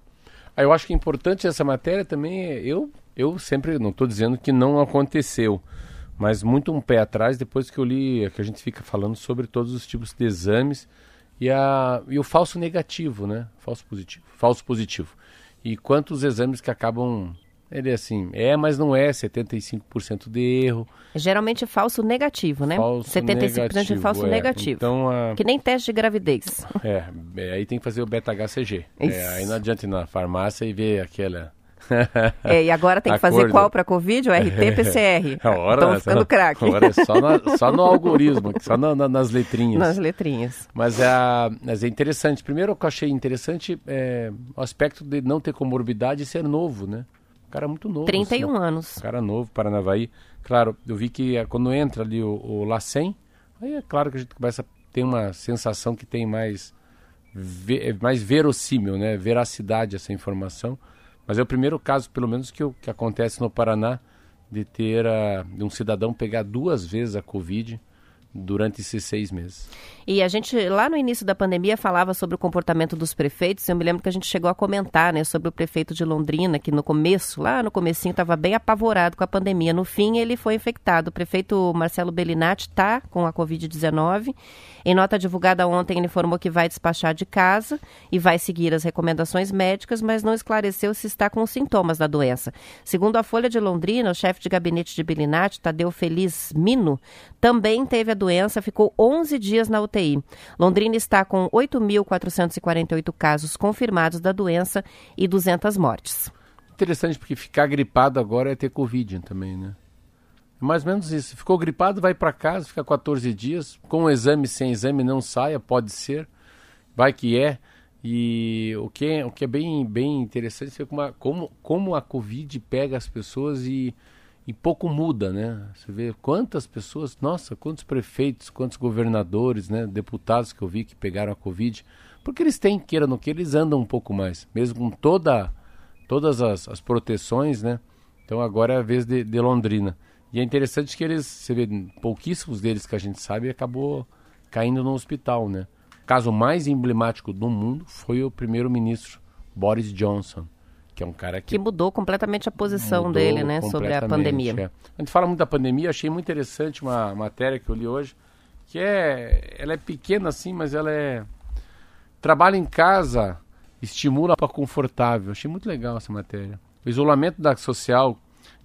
Ah, eu acho que é importante essa matéria também. é- Eu, eu sempre não estou dizendo que não aconteceu, mas muito um pé atrás depois que eu li, que a gente fica falando sobre todos os tipos de exames e, a, e o falso negativo, né? Falso positivo. Falso positivo. E quantos exames que acabam ele é assim, é, mas não é, 75% de erro. Geralmente é falso negativo, né? Falso 75% negativo, de falso é. negativo. Então, a... Que nem teste de gravidez. É, é aí tem que fazer o beta-HCG. É, aí não adianta ir na farmácia e ver aquela... é, e agora tem que fazer qual para Covid? O RT-PCR. Estão ficando craque. Agora é só, na, só no algoritmo, só na, na, nas letrinhas. Nas letrinhas. Mas é, mas é interessante. Primeiro, o que eu achei interessante é o aspecto de não ter comorbidade e ser novo, né? Cara muito novo. 31 assim, anos. Cara novo, Paranavaí. Claro, eu vi que é, quando entra ali o, o LACEN, aí é claro que a gente começa a ter uma sensação que tem mais, é mais verossímil, né? Veracidade essa informação. Mas é o primeiro caso, pelo menos, que, que acontece no Paraná de ter uh, de um cidadão pegar duas vezes a Covid durante esses seis meses. E a gente, lá no início da pandemia, falava sobre o comportamento dos prefeitos. Eu me lembro que a gente chegou a comentar né, sobre o prefeito de Londrina, que no começo, lá no comecinho, estava bem apavorado com a pandemia. No fim, ele foi infectado. O prefeito Marcelo Bellinati está com a Covid-19. Em nota divulgada ontem, ele informou que vai despachar de casa e vai seguir as recomendações médicas, mas não esclareceu se está com sintomas da doença. Segundo a Folha de Londrina, o chefe de gabinete de Bellinati, Tadeu Feliz Mino, também teve a doença, ficou 11 dias na UTI. Londrina está com 8.448 casos confirmados da doença e 200 mortes. Interessante, porque ficar gripado agora é ter Covid também, né? É mais ou menos isso. Ficou gripado, vai para casa, fica 14 dias. Com exame, sem exame, não saia, pode ser. Vai que é. E o que é, o que é bem, bem interessante é como, como, como a Covid pega as pessoas e e pouco muda, né? Você vê quantas pessoas, nossa, quantos prefeitos, quantos governadores, né, deputados que eu vi que pegaram a Covid, porque eles têm, queira no que, eles andam um pouco mais, mesmo com toda, todas as, as proteções, né? Então agora é a vez de, de, Londrina. E é interessante que eles, você vê, pouquíssimos deles que a gente sabe acabou caindo no hospital, né? O caso mais emblemático do mundo foi o primeiro-ministro Boris Johnson que é um cara que, que mudou completamente a posição dele, né, sobre a pandemia. É. A gente fala muito da pandemia, achei muito interessante uma matéria que eu li hoje, que é, ela é pequena assim, mas ela é trabalho em casa estimula para confortável. Achei muito legal essa matéria. O isolamento da social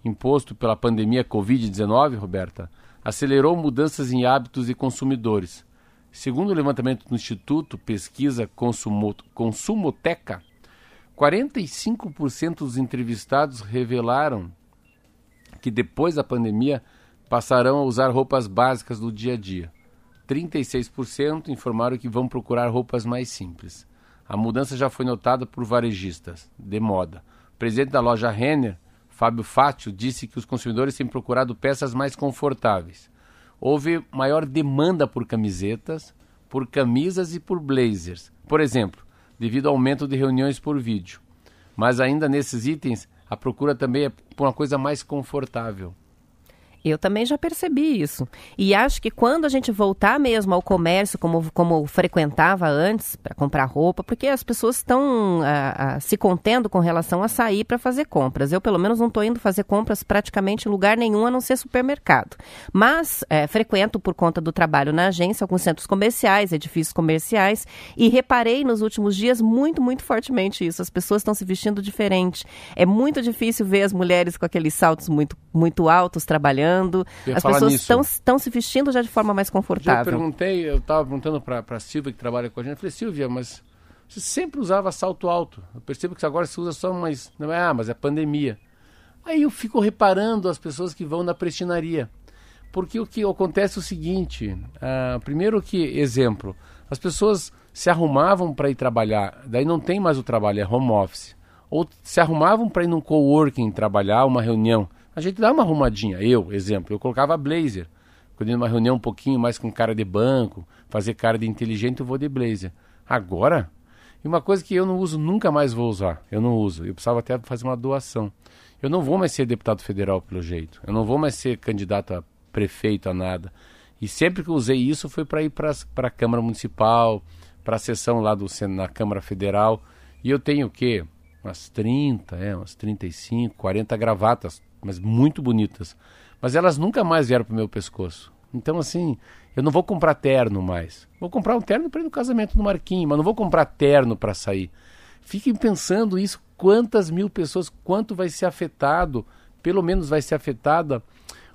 imposto pela pandemia Covid-19, Roberta, acelerou mudanças em hábitos de consumidores. Segundo o levantamento do Instituto Pesquisa Consumo, Consumoteca, 45% dos entrevistados revelaram que depois da pandemia passarão a usar roupas básicas do dia a dia. 36% informaram que vão procurar roupas mais simples. A mudança já foi notada por varejistas de moda. O presidente da loja Renner, Fábio Fátio, disse que os consumidores têm procurado peças mais confortáveis. Houve maior demanda por camisetas, por camisas e por blazers. Por exemplo, devido ao aumento de reuniões por vídeo. Mas ainda nesses itens, a procura também é por uma coisa mais confortável. Eu também já percebi isso. E acho que quando a gente voltar mesmo ao comércio, como, como frequentava antes, para comprar roupa, porque as pessoas estão ah, ah, se contendo com relação a sair para fazer compras. Eu, pelo menos, não estou indo fazer compras praticamente em lugar nenhum a não ser supermercado. Mas é, frequento por conta do trabalho na agência alguns centros comerciais, edifícios comerciais, e reparei nos últimos dias muito, muito fortemente isso. As pessoas estão se vestindo diferente. É muito difícil ver as mulheres com aqueles saltos muito, muito altos trabalhando As pessoas estão se vestindo já de forma mais confortável. Eu perguntei, eu estava perguntando para a Silvia que trabalha com a gente, eu falei, Silvia, mas você sempre usava salto alto. Eu percebo que agora você usa só mais. Não é, ah, mas é pandemia. Aí eu fico reparando as pessoas que vão na prestinaria. Porque o que acontece é o seguinte: ah, primeiro que, exemplo, as pessoas se arrumavam para ir trabalhar, daí não tem mais o trabalho, é home office. Ou se arrumavam para ir num coworking trabalhar, uma reunião a gente dá uma arrumadinha. Eu, exemplo, eu colocava blazer. Quando ia numa reunião um pouquinho mais com cara de banco, fazer cara de inteligente, eu vou de blazer. Agora, e uma coisa que eu não uso, nunca mais vou usar. Eu não uso. Eu precisava até fazer uma doação. Eu não vou mais ser deputado federal, pelo jeito. Eu não vou mais ser candidato a prefeito, a nada. E sempre que usei isso foi para ir para a Câmara Municipal, para a sessão lá do, na Câmara Federal. E eu tenho o quê? Umas 30, é, umas 35, 40 gravatas mas muito bonitas. mas elas nunca mais vieram pro meu pescoço. Então, assim, eu não vou comprar terno mais. Vou comprar um terno para ir no casamento do Marquinhos, mas não vou comprar terno para sair. Fiquem pensando isso, quantas mil pessoas, quanto vai ser afetado, pelo menos vai ser afetada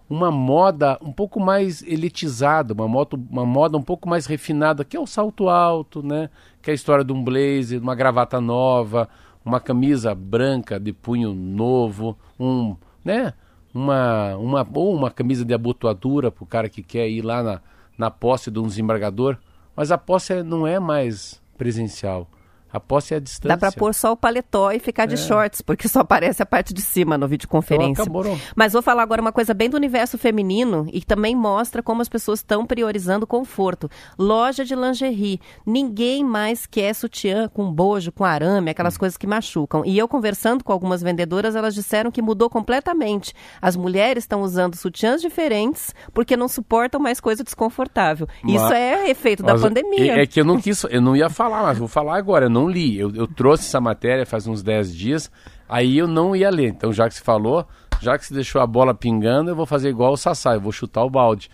uma moda um pouco mais elitizada, uma, moto, uma moda um pouco mais refinada, que é o salto alto, né? Que é a história de um blazer, uma gravata nova, uma camisa branca de punho novo, um, né? Uma, uma, ou uma camisa de abotoadura para o cara que quer ir lá na, na posse de um desembargador. Mas a posse não é mais presencial. A posse é a distância. Dá para pôr só o paletó e ficar de é. shorts, porque só aparece a parte de cima no videoconferência. Então, acabou. Mas vou falar agora uma coisa bem do universo feminino e também mostra como as pessoas estão priorizando conforto. Loja de lingerie. Ninguém mais quer sutiã com bojo, com arame, aquelas hum. coisas que machucam. E eu conversando com algumas vendedoras, elas disseram que mudou completamente. As mulheres estão usando sutiãs diferentes porque não suportam mais coisa desconfortável. Mas, Isso é efeito da pandemia. É, é que eu não quis, eu não ia falar, mas vou falar agora. Eu não não li. Eu, eu trouxe essa matéria faz uns 10 dias, aí eu não ia ler. Então, já que se falou, já que se deixou a bola pingando, eu vou fazer igual o Sassá, eu vou chutar o balde.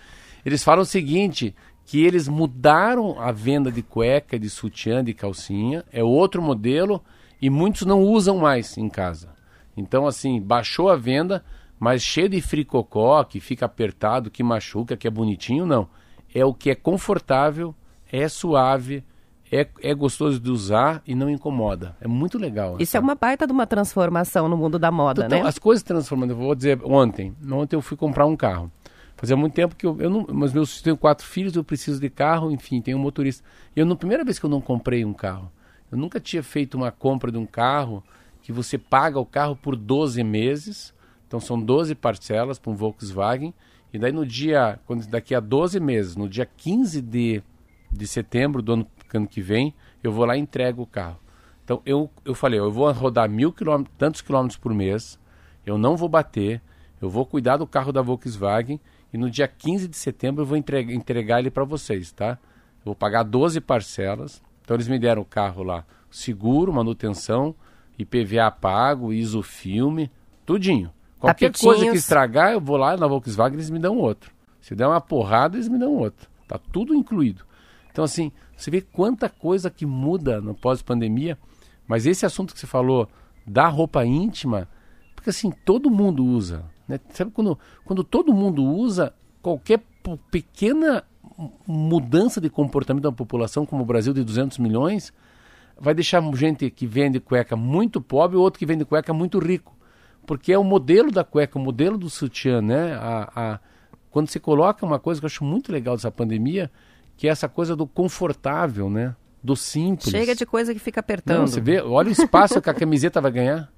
Eles falam o seguinte, que eles mudaram a venda de cueca, de sutiã, de calcinha, é outro modelo e muitos não usam mais em casa. Então, assim, baixou a venda, mas cheio de fricocó, que fica apertado, que machuca, que é bonitinho, não. É o que é confortável, é suave, é, é gostoso de usar e não incomoda. É muito legal. Isso é uma baita de uma transformação no mundo da moda, então, né? As coisas transformando. Eu vou dizer, ontem, ontem eu fui comprar um carro. Fazia muito tempo que eu, eu não, mas meus tenho quatro filhos, eu preciso de carro, enfim, tenho um motorista. E eu, na primeira vez que eu não comprei um carro, eu nunca tinha feito uma compra de um carro que você paga o carro por 12 meses. Então são 12 parcelas para um Volkswagen. E daí no dia, quando, daqui a 12 meses, no dia 15 de, de setembro do ano ano que vem, eu vou lá e entrego o carro. Então eu, eu falei, eu vou rodar mil quilômetros, tantos quilômetros por mês, eu não vou bater, eu vou cuidar do carro da Volkswagen e no dia 15 de setembro eu vou entregar, entregar ele para vocês, tá? Eu vou pagar 12 parcelas. Então eles me deram o carro lá, seguro, manutenção, IPVA pago, isofilme, tudinho. Qualquer coisa que estragar, eu vou lá na Volkswagen eles me dão outro. Se der uma porrada, eles me dão outro. Tá tudo incluído. Então, assim, você vê quanta coisa que muda no pós-pandemia, mas esse assunto que você falou da roupa íntima, porque assim, todo mundo usa. Né? Sabe quando, quando todo mundo usa, qualquer pequena mudança de comportamento da população, como o Brasil de 200 milhões, vai deixar gente que vende cueca muito pobre e outro que vende cueca muito rico. Porque é o modelo da cueca, o modelo do sutiã, né? A, a, quando você coloca uma coisa que eu acho muito legal dessa pandemia, que é essa coisa do confortável, né? Do simples. Chega de coisa que fica apertando. Não, você vê, olha o espaço que a camiseta vai ganhar.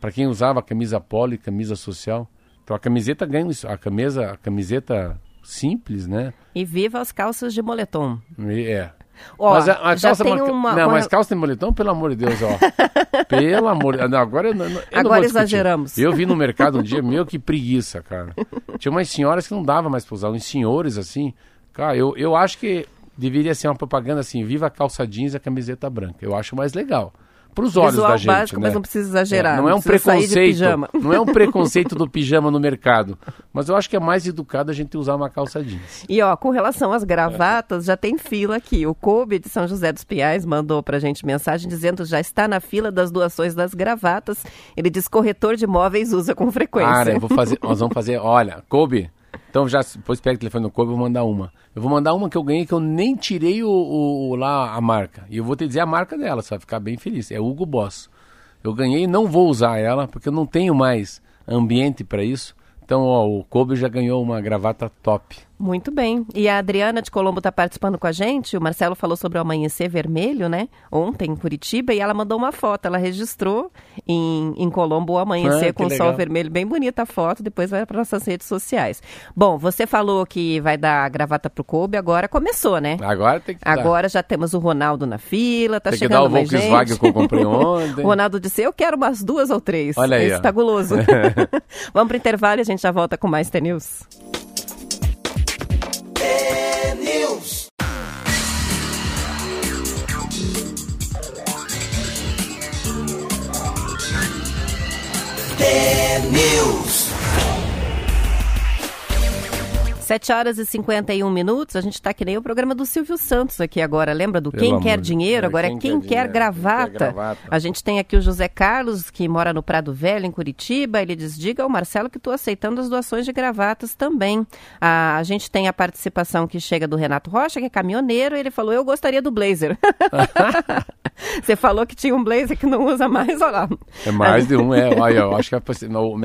Para quem usava a camisa polo e camisa social. Então a camiseta ganha isso. A camisa, a camiseta simples, né? E viva as calças de moletom. É. Ó, mas a, a calça tem uma, Não, uma... mas calça de moletom, pelo amor de Deus, ó. pelo amor de Deus. Agora, eu, eu agora exageramos. Eu vi no mercado um dia, meu, que preguiça, cara. Tinha umas senhoras que não dava mais pra usar, uns senhores assim. Cara, eu, eu acho que deveria ser uma propaganda assim, viva a calça jeans e a camiseta branca. Eu acho mais legal. Para os olhos Visual da gente, básico, né? mas não precisa exagerar. É, não, não, é um preconceito, não é um preconceito do pijama no mercado, mas eu acho que é mais educado a gente usar uma calça jeans. E ó, com relação às gravatas, é. já tem fila aqui. O Kobe de São José dos Piais mandou pra gente mensagem dizendo já está na fila das doações das gravatas. Ele diz corretor de imóveis usa com frequência. Cara, eu vou fazer, nós vamos fazer, olha, Kobe, então já depois pega o telefone do Kobe e vou mandar uma. Eu vou mandar uma que eu ganhei que eu nem tirei o, o, lá a marca. E eu vou te dizer a marca dela, você vai ficar bem feliz. É Hugo Boss. Eu ganhei não vou usar ela porque eu não tenho mais ambiente para isso. Então, ó, o Kobe já ganhou uma gravata top. Muito bem. E a Adriana de Colombo está participando com a gente. O Marcelo falou sobre o amanhecer vermelho, né? Ontem em Curitiba. E ela mandou uma foto. Ela registrou em, em Colombo o amanhecer ah, com o sol vermelho. Bem bonita a foto. Depois vai para nossas redes sociais. Bom, você falou que vai dar a gravata pro Kobe. Agora começou, né? Agora tem que Agora dar. já temos o Ronaldo na fila. Tá tem chegando que dar o Volkswagen gente. que eu comprei ontem. o Ronaldo disse, eu quero umas duas ou três. Olha aí. Esse tá guloso. Vamos pro intervalo e a gente já volta com mais T-News. News. 7 horas e 51 minutos, a gente está que nem o programa do Silvio Santos aqui agora. Lembra do Pelo Quem Quer Dinheiro? Agora quem é Quem quer Quer Gravata. quem quer gravata. A gente tem aqui o José Carlos, que mora no Prado Velho, em Curitiba. Ele diz: diga ao Marcelo que estou aceitando as doações de gravatas também. Ah, a gente tem a participação que chega do Renato Rocha, que é caminhoneiro. Ele falou: Eu gostaria do blazer. Você falou que tinha um blazer que não usa mais, olha lá. É mais de um, é. Olha, eu acho que é,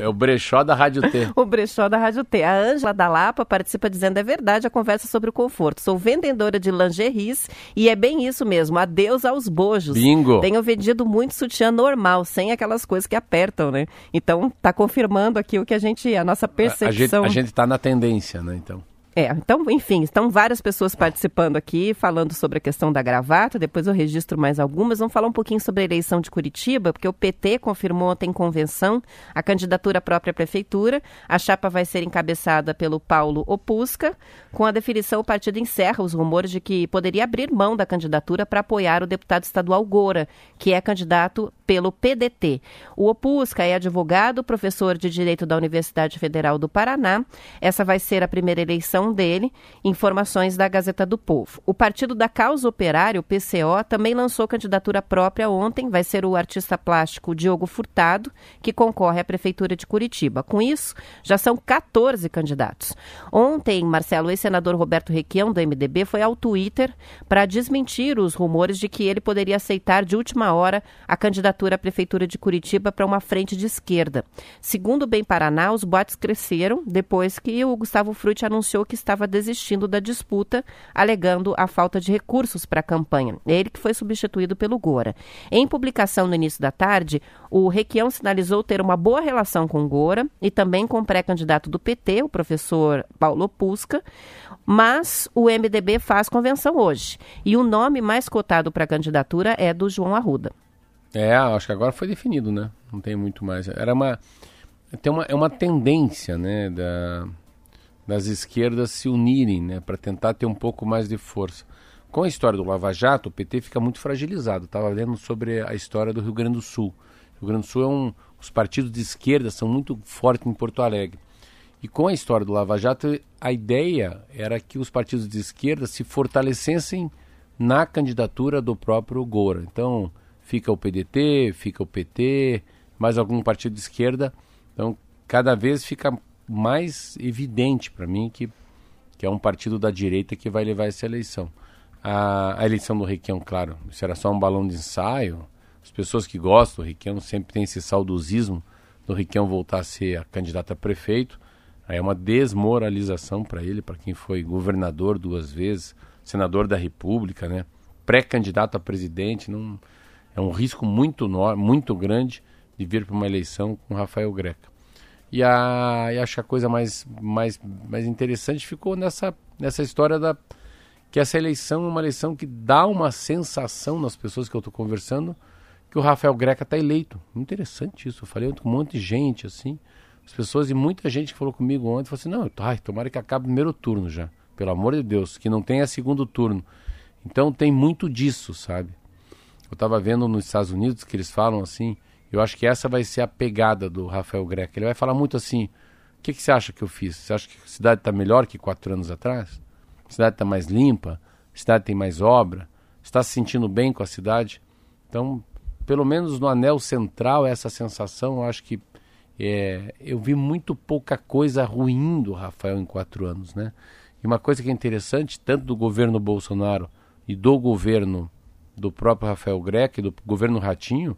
é o brechó da Rádio T. O brechó da Rádio T. A Ângela da Lapa participa dizendo: é verdade a conversa sobre o conforto. Sou vendedora de lingeries e é bem isso mesmo. Adeus aos bojos. Bingo. Tenho vendido muito sutiã normal, sem aquelas coisas que apertam, né? Então, tá confirmando aqui o que a gente, a nossa A, a gente, percepção. a gente tá na tendência, né? Então. É, então, enfim, estão várias pessoas participando aqui, falando sobre a questão da gravata. Depois eu registro mais algumas. Vamos falar um pouquinho sobre a eleição de Curitiba, porque o PT confirmou ontem em convenção a candidatura à própria prefeitura. A chapa vai ser encabeçada pelo Paulo Opusca. Com a definição, o partido encerra os rumores de que poderia abrir mão da candidatura para apoiar o deputado estadual Gora, que é candidato pelo PDT. O Opusca é advogado, professor de Direito da Universidade Federal do Paraná. Essa vai ser a primeira eleição dele. Informações da Gazeta do Povo. O Partido da Causa Operária, o PCO, também lançou candidatura própria ontem. Vai ser o artista plástico Diogo Furtado, que concorre à Prefeitura de Curitiba. Com isso, já são 14 candidatos. Ontem, Marcelo, o ex-senador Roberto Requião, do MDB, foi ao Twitter para desmentir os rumores de que ele poderia aceitar de última hora a candidatura à Prefeitura de Curitiba para uma frente de esquerda. Segundo o Bem Paraná, os boatos cresceram depois que o Gustavo Frutti anunciou que estava desistindo da disputa, alegando a falta de recursos para a campanha. Ele que foi substituído pelo Gora. Em publicação no início da tarde, o Requião sinalizou ter uma boa relação com Gora e também com o pré-candidato do PT, o professor Paulo Pusca, mas o MDB faz convenção hoje. E o nome mais cotado para a candidatura é do João Arruda. É, acho que agora foi definido, né? Não tem muito mais. Era uma. Tem uma, é uma tendência, né? Da, das esquerdas se unirem, né? Para tentar ter um pouco mais de força. Com a história do Lava Jato, o PT fica muito fragilizado. Estava lendo sobre a história do Rio Grande do Sul. O Rio Grande do Sul é um. Os partidos de esquerda são muito fortes em Porto Alegre. E com a história do Lava Jato, a ideia era que os partidos de esquerda se fortalecessem na candidatura do próprio Gora. Então, fica o PDT, fica o PT, mais algum partido de esquerda. Então, cada vez fica mais evidente para mim que, que é um partido da direita que vai levar essa eleição. A, a eleição do Requião, claro, isso era só um balão de ensaio. As pessoas que gostam do Requião sempre têm esse saudosismo do Requião voltar a ser a candidata a prefeito. Aí é uma desmoralização para ele, para quem foi governador duas vezes, senador da República, né? pré-candidato a presidente. Não, é um risco muito, muito grande de vir para uma eleição com Rafael Greca. E, a, e acho que a coisa mais, mais, mais interessante ficou nessa, nessa história da que essa eleição é uma eleição que dá uma sensação nas pessoas que eu estou conversando que o Rafael Greca está eleito. Interessante isso. Eu falei com um monte de gente assim. As pessoas e muita gente que falou comigo ontem falou assim: não, ai, tomara que acabe o primeiro turno já. Pelo amor de Deus, que não tenha segundo turno. Então tem muito disso, sabe? Eu estava vendo nos Estados Unidos que eles falam assim. Eu acho que essa vai ser a pegada do Rafael Greca. Ele vai falar muito assim: o que, que você acha que eu fiz? Você acha que a cidade está melhor que quatro anos atrás? A cidade está mais limpa? A cidade tem mais obra? Está se sentindo bem com a cidade? Então, pelo menos no anel central, essa sensação, eu acho que é, eu vi muito pouca coisa ruim do Rafael em quatro anos, né? E uma coisa que é interessante, tanto do governo Bolsonaro e do governo do próprio Rafael Greca e do governo Ratinho,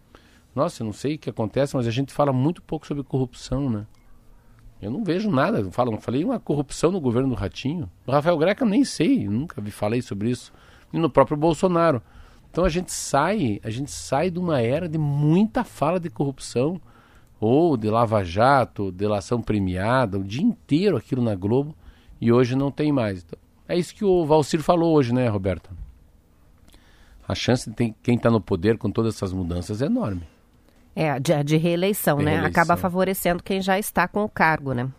nossa, eu não sei o que acontece, mas a gente fala muito pouco sobre corrupção, né? Eu não vejo nada, falo, falei uma corrupção no governo do Ratinho. Do Rafael Greca eu nem sei, nunca vi, falei sobre isso. E no próprio Bolsonaro. Então a gente sai, a gente sai de uma era de muita fala de corrupção, ou de lava-jato, delação premiada, o dia inteiro aquilo na Globo, e hoje não tem mais. Então, é isso que o Valcir falou hoje, né, Roberto? A chance de ter, quem está no poder com todas essas mudanças é enorme. É, de, de reeleição, De né? reeleição. Acaba favorecendo quem já está com o cargo, né?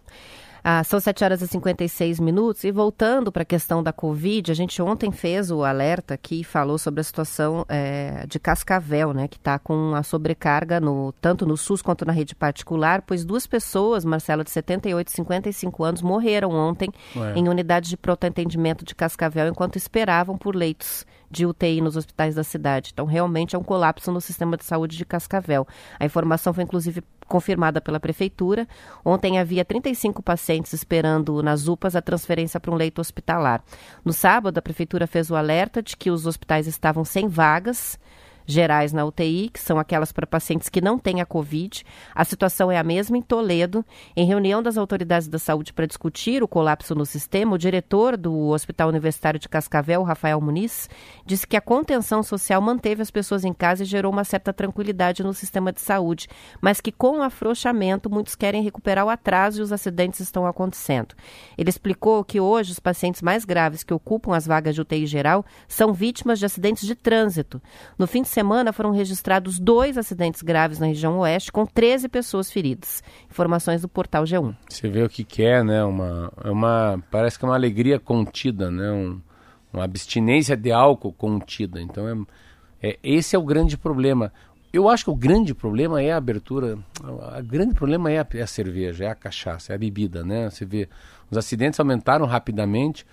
Ah, são 7 horas e 56 minutos. E voltando para a questão da Covid, a gente ontem fez o alerta aqui e falou sobre a situação é, de Cascavel, né? Que está com a sobrecarga no, tanto no SUS quanto na rede particular, pois duas pessoas, Marcela, de 78 e 55 anos, morreram ontem Ué. em unidades de pronto-atendimento de Cascavel enquanto esperavam por leitos de UTI nos hospitais da cidade. Então, realmente é um colapso no sistema de saúde de Cascavel. A informação foi, inclusive, confirmada pela Prefeitura. Ontem havia 35 pacientes esperando nas UPAs a transferência para um leito hospitalar. No sábado, a Prefeitura fez o alerta de que os hospitais estavam sem vagas gerais na UTI, que são aquelas para pacientes que não têm a Covid. A situação é a mesma em Toledo. Em reunião das autoridades da saúde para discutir o colapso no sistema, o diretor do Hospital Universitário de Cascavel, Rafael Muniz, disse que a contenção social manteve as pessoas em casa e gerou uma certa tranquilidade no sistema de saúde, mas que com o afrouxamento muitos querem recuperar o atraso e os acidentes estão acontecendo. Ele explicou que hoje os pacientes mais graves que ocupam as vagas de UTI geral são vítimas de acidentes de trânsito. No fim de semana foram registrados dois acidentes graves na região oeste, com 13 pessoas feridas. Informações do portal G1. Você vê o que, que é, né? Uma, é uma, parece que é uma alegria contida, né? Um, uma abstinência de álcool contida. Então, é, é, esse é o grande problema. Eu acho que o grande problema é a abertura. O grande problema é a, é a cerveja, é a cachaça, é a bebida, né? Você vê, os acidentes aumentaram rapidamente.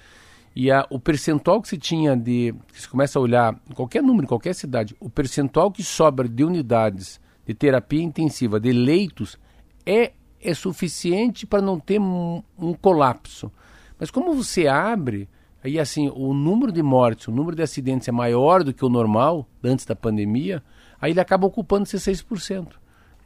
E a, o percentual que se tinha de. Se começa a olhar, qualquer número, em qualquer cidade, o percentual que sobra de unidades de terapia intensiva, de leitos, é, é suficiente para não ter um, um colapso. Mas como você abre, aí assim, o número de mortes, o número de acidentes é maior do que o normal, antes da pandemia, aí ele acaba ocupando 16%.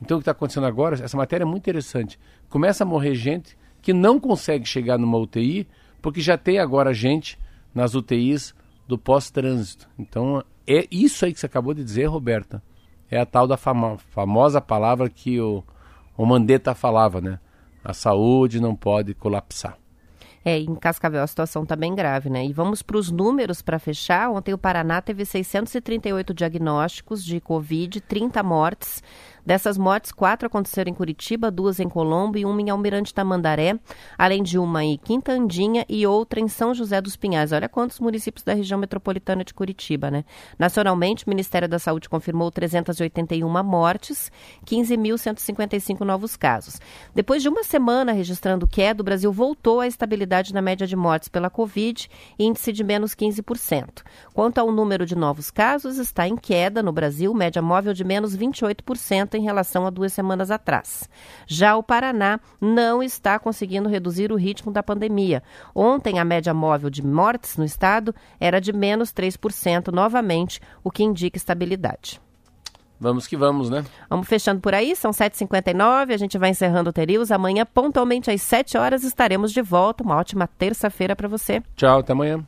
Então o que está acontecendo agora, essa matéria é muito interessante. Começa a morrer gente que não consegue chegar numa UTI porque já tem agora gente nas UTIs do pós-trânsito. Então, é isso aí que você acabou de dizer, Roberta. É a tal da famo famosa palavra que o, o Mandetta falava, né? A saúde não pode colapsar. É, em Cascavel a situação está bem grave, né? E vamos para os números para fechar. Ontem o Paraná teve 638 diagnósticos de Covid, 30 mortes. Dessas mortes, quatro aconteceram em Curitiba, duas em Colombo e uma em Almirante Tamandaré, além de uma em Quintandinha e outra em São José dos Pinhais. Olha quantos municípios da região metropolitana de Curitiba, né? Nacionalmente, o Ministério da Saúde confirmou 381 mortes, 15.155 novos casos. Depois de uma semana registrando queda, o Brasil voltou à estabilidade na média de mortes pela Covid, índice de menos 15%. Quanto ao número de novos casos, está em queda no Brasil, média móvel de menos 28% em relação a duas semanas atrás. Já o Paraná não está conseguindo reduzir o ritmo da pandemia. Ontem, a média móvel de mortes no estado era de menos 3%, novamente, o que indica estabilidade. Vamos que vamos, né? Vamos fechando por aí, são 7h59, a gente vai encerrando o Terius. Amanhã, pontualmente às 7 horas, estaremos de volta. Uma ótima terça-feira para você. Tchau, até amanhã.